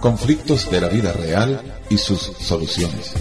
Conflictos de la vida real y sus soluciones.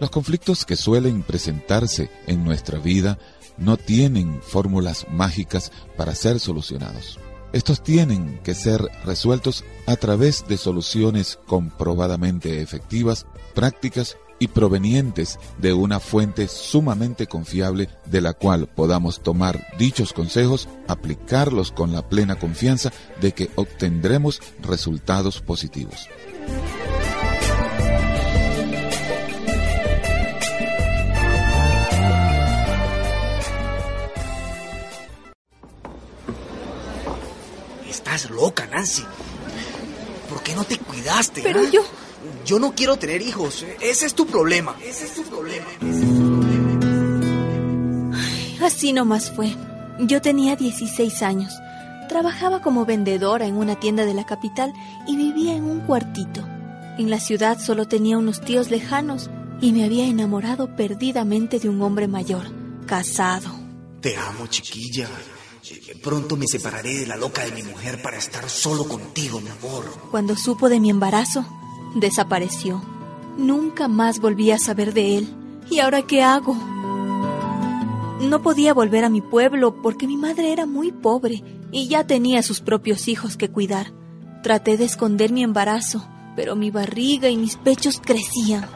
Los conflictos que suelen presentarse en nuestra vida no tienen fórmulas mágicas para ser solucionados. Estos tienen que ser resueltos a través de soluciones comprobadamente efectivas, prácticas y provenientes de una fuente sumamente confiable de la cual podamos tomar dichos consejos, aplicarlos con la plena confianza de que obtendremos resultados positivos. Nancy. ¿Por qué no te cuidaste? Pero ah? yo... Yo no quiero tener hijos. Ese es tu problema. Ese es tu problema. Así nomás fue. Yo tenía 16 años. Trabajaba como vendedora en una tienda de la capital y vivía en un cuartito. En la ciudad solo tenía unos tíos lejanos y me había enamorado perdidamente de un hombre mayor, casado. Te amo, chiquilla. Pronto me separaré de la loca de mi mujer para estar solo contigo, mi amor. Cuando supo de mi embarazo, desapareció. Nunca más volví a saber de él. ¿Y ahora qué hago? No podía volver a mi pueblo porque mi madre era muy pobre y ya tenía sus propios hijos que cuidar. Traté de esconder mi embarazo, pero mi barriga y mis pechos crecían.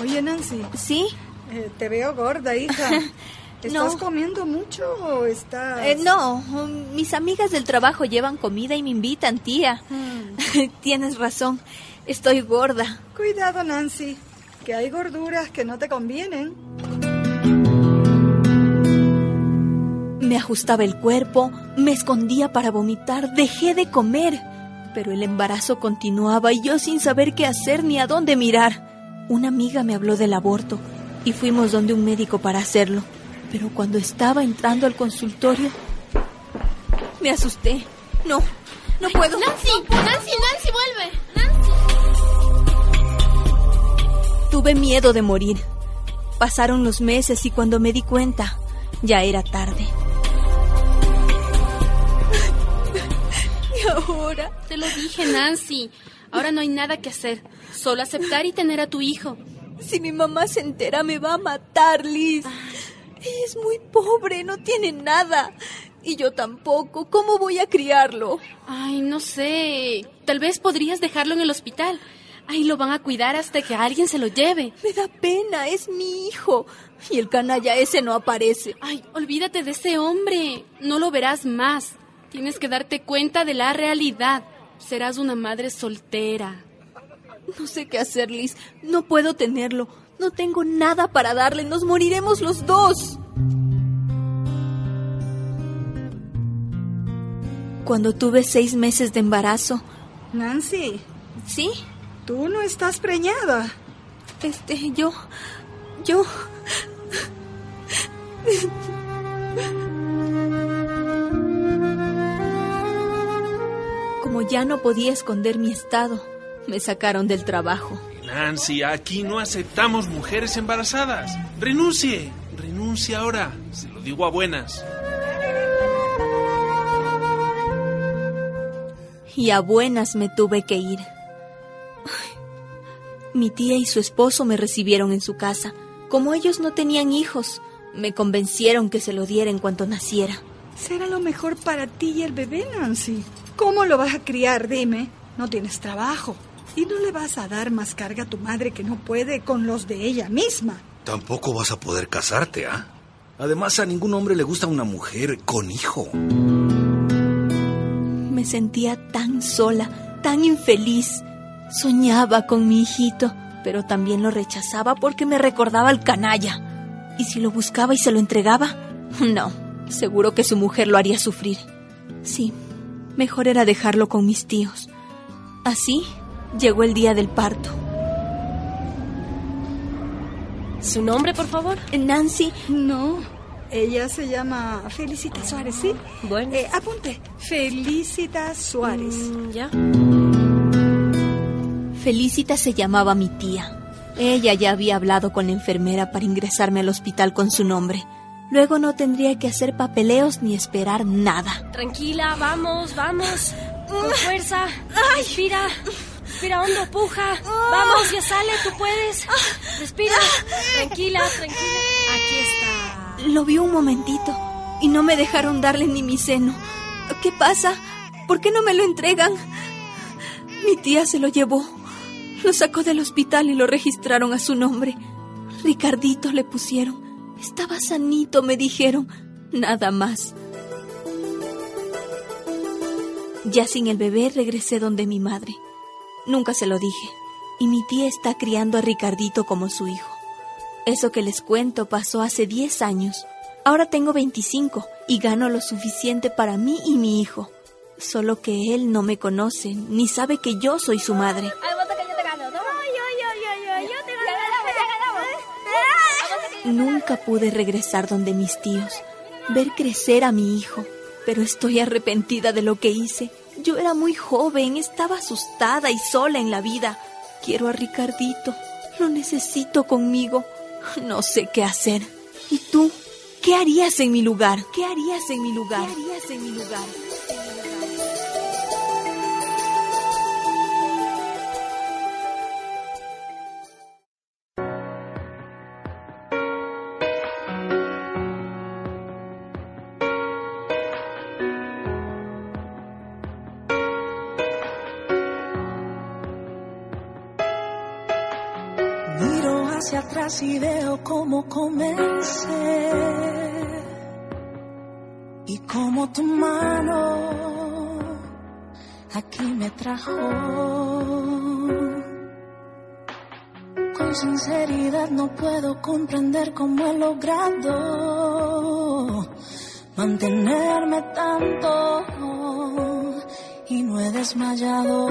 Oye, Nancy. ¿Sí? Eh, te veo gorda, hija. ¿Estás No. comiendo mucho o estás...? Eh, no, mis amigas del trabajo llevan comida y me invitan, tía. Mm. Tienes razón, estoy gorda. Cuidado, Nancy, que hay gorduras que no te convienen. Me ajustaba el cuerpo, me escondía para vomitar, dejé de comer. Pero el embarazo continuaba y yo sin saber qué hacer ni a dónde mirar. Una amiga me habló del aborto y fuimos donde un médico para hacerlo. Pero cuando estaba entrando al consultorio, me asusté. No, no puedo. Nancy, Nancy, Nancy, vuelve. Nancy. Tuve miedo de morir. Pasaron los meses y cuando me di cuenta, ya era tarde. ¿Y ahora? Te lo dije, Nancy. Ahora no hay nada que hacer. Solo aceptar y tener a tu hijo. Si mi mamá se entera me va a matar, Liz. Ella es muy pobre, no tiene nada. Y yo tampoco. ¿Cómo voy a criarlo? Ay, no sé. Tal vez podrías dejarlo en el hospital. Ahí lo van a cuidar hasta que alguien se lo lleve. Me da pena, es mi hijo. Y el canalla ese no aparece. Ay, olvídate de ese hombre. No lo verás más. Tienes que darte cuenta de la realidad. Serás una madre soltera. No sé qué hacer, Liz. No puedo tenerlo. No tengo nada para darle. Nos moriremos los dos. Cuando tuve seis meses de embarazo, Nancy, ¿sí? tú no estás preñada. Este, yo. Yo. Como ya no podía esconder mi estado, me sacaron del trabajo. Nancy, aquí no aceptamos mujeres embarazadas. Renuncie, renuncie ahora. Se lo digo a buenas. Y a buenas me tuve que ir. Mi tía y su esposo me recibieron en su casa. Como ellos no tenían hijos, me convencieron que se lo diera en cuanto naciera. Será lo mejor para ti y el bebé, Nancy. ¿Cómo lo vas a criar? Dime. No tienes trabajo. Y no le vas a dar más carga a tu madre que no puede con los de ella misma. Tampoco vas a poder casarte, ¿ah? Además, a ningún hombre le gusta una mujer con hijo. Me sentía tan sola, tan infeliz. Soñaba con mi hijito, pero también lo rechazaba porque me recordaba al canalla. ¿Y si lo buscaba y se lo entregaba? No, seguro que su mujer lo haría sufrir. Sí, mejor era dejarlo con mis tíos. Así llegó el día del parto. ¿Su nombre, por favor? Nancy, No. Ella se llama Felicita Suárez, ¿sí? Bueno. Eh, apunte. Felicita Suárez. Mm, ya. Felicita se llamaba mi tía. Ella ya había hablado con la enfermera para ingresarme al hospital con su nombre. Luego no tendría que hacer papeleos ni esperar nada. Tranquila, vamos, vamos. Con fuerza. Respira. Respira hondo, puja. Vamos, ya sale, tú puedes. Respira. Tranquila, tranquila. Aquí está. Lo vi un momentito y no me dejaron darle ni mi seno. ¿Qué pasa? ¿Por qué no me lo entregan? Mi tía se lo llevó. Lo sacó del hospital y lo registraron a su nombre. Ricardito le pusieron. Estaba sanito, me dijeron. Nada más. Ya sin el bebé regresé donde mi madre. Nunca se lo dije. Y mi tía está criando a Ricardito como su hijo. Eso que les cuento pasó hace 10 años. Ahora tengo 25 y gano lo suficiente para mí y mi hijo. Solo que él no me conoce ni sabe que yo soy su madre. Nunca pude regresar donde mis tíos, ver crecer a mi hijo, pero estoy arrepentida de lo que hice. Yo era muy joven, estaba asustada y sola en la vida. Quiero a Ricardito, lo necesito conmigo. No sé qué hacer. ¿Y tú? ¿Qué harías en mi lugar? ¿Qué harías en mi lugar? ¿Qué harías en mi lugar? Hacia atrás y veo cómo comencé y cómo tu mano aquí me trajo. Con sinceridad no puedo comprender cómo he logrado mantenerme tanto y no he desmayado.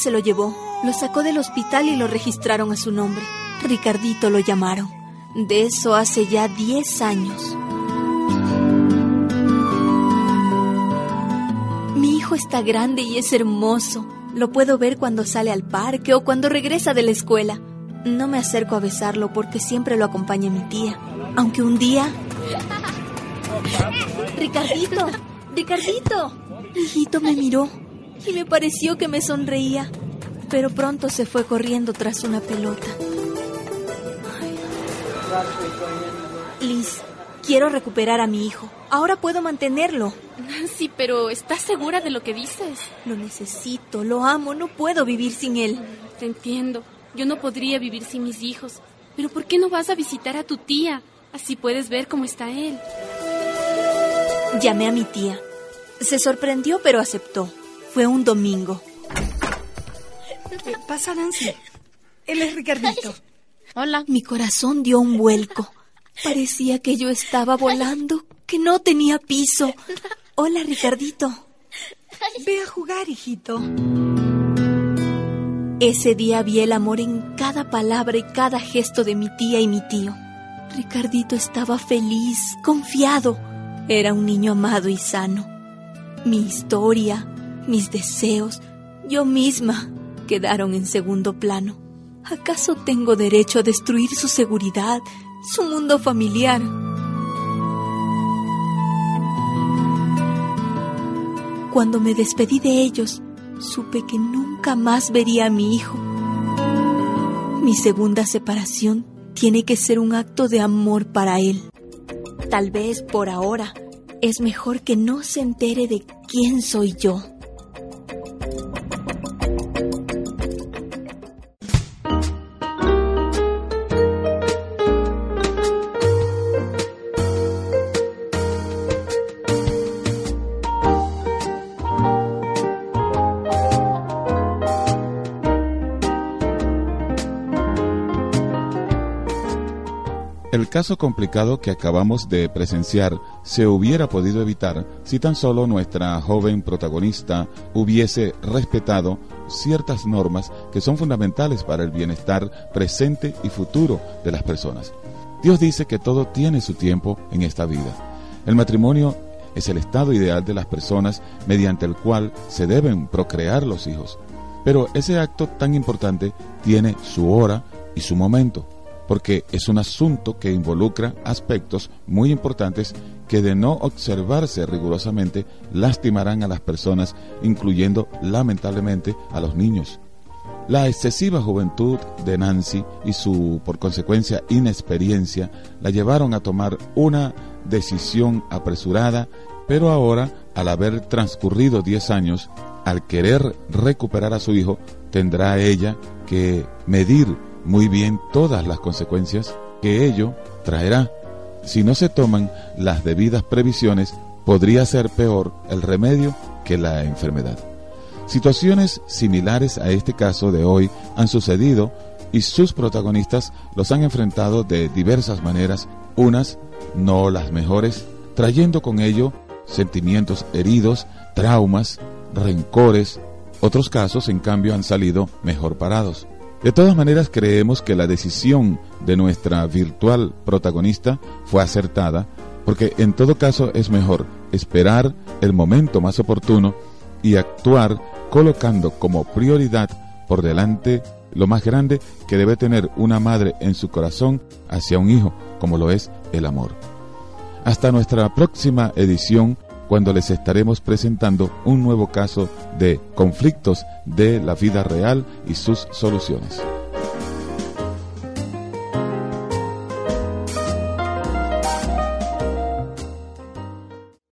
Se lo llevó, lo sacó del hospital y lo registraron a su nombre. Ricardito lo llamaron. De eso hace ya 10 años. Mi hijo está grande y es hermoso. Lo puedo ver cuando sale al parque o cuando regresa de la escuela. No me acerco a besarlo porque siempre lo acompaña mi tía. Aunque un día... Ricardito, Ricardito. Hijito me miró y me pareció que me sonreía, pero pronto se fue corriendo tras una pelota. Liz, quiero recuperar a mi hijo. Ahora puedo mantenerlo. Nancy, pero ¿estás segura de lo que dices? Lo necesito, lo amo, no puedo vivir sin él. Te entiendo. Yo no podría vivir sin mis hijos. Pero ¿por qué no vas a visitar a tu tía? Así puedes ver cómo está él. Llamé a mi tía. Se sorprendió, pero aceptó. Fue un domingo. ¿Qué pasa, Nancy? Él es Ricardito. Hola. Mi corazón dio un vuelco. Parecía que yo estaba volando, que no tenía piso. Hola, Ricardito. Ve a jugar, hijito. Ese día vi el amor en cada palabra y cada gesto de mi tía y mi tío. Ricardito estaba feliz, confiado. Era un niño amado y sano. Mi historia, mis deseos, yo misma, quedaron en segundo plano. ¿Acaso tengo derecho a destruir su seguridad, su mundo familiar? Cuando me despedí de ellos, supe que nunca más vería a mi hijo. Mi segunda separación tiene que ser un acto de amor para él. Tal vez por ahora es mejor que no se entere de quién soy yo. Caso complicado que acabamos de presenciar se hubiera podido evitar si tan solo nuestra joven protagonista hubiese respetado ciertas normas que son fundamentales para el bienestar presente y futuro de las personas. Dios dice que todo tiene su tiempo en esta vida. El matrimonio es el estado ideal de las personas mediante el cual se deben procrear los hijos. Pero ese acto tan importante tiene su hora y su momento porque es un asunto que involucra aspectos muy importantes que de no observarse rigurosamente lastimarán a las personas, incluyendo lamentablemente a los niños. La excesiva juventud de Nancy y su, por consecuencia, inexperiencia la llevaron a tomar una decisión apresurada, pero ahora, al haber transcurrido 10 años, al querer recuperar a su hijo, tendrá ella que medir muy bien todas las consecuencias que ello traerá. Si no se toman las debidas previsiones, podría ser peor el remedio que la enfermedad. Situaciones similares a este caso de hoy han sucedido y sus protagonistas los han enfrentado de diversas maneras, unas no las mejores, trayendo con ello sentimientos heridos, traumas, rencores, otros casos en cambio han salido mejor parados. De todas maneras, creemos que la decisión de nuestra virtual protagonista fue acertada, porque en todo caso es mejor esperar el momento más oportuno y actuar colocando como prioridad por delante lo más grande que debe tener una madre en su corazón hacia un hijo, como lo es el amor. Hasta nuestra próxima edición, cuando les estaremos presentando un nuevo caso de conflictos de la vida real y sus soluciones.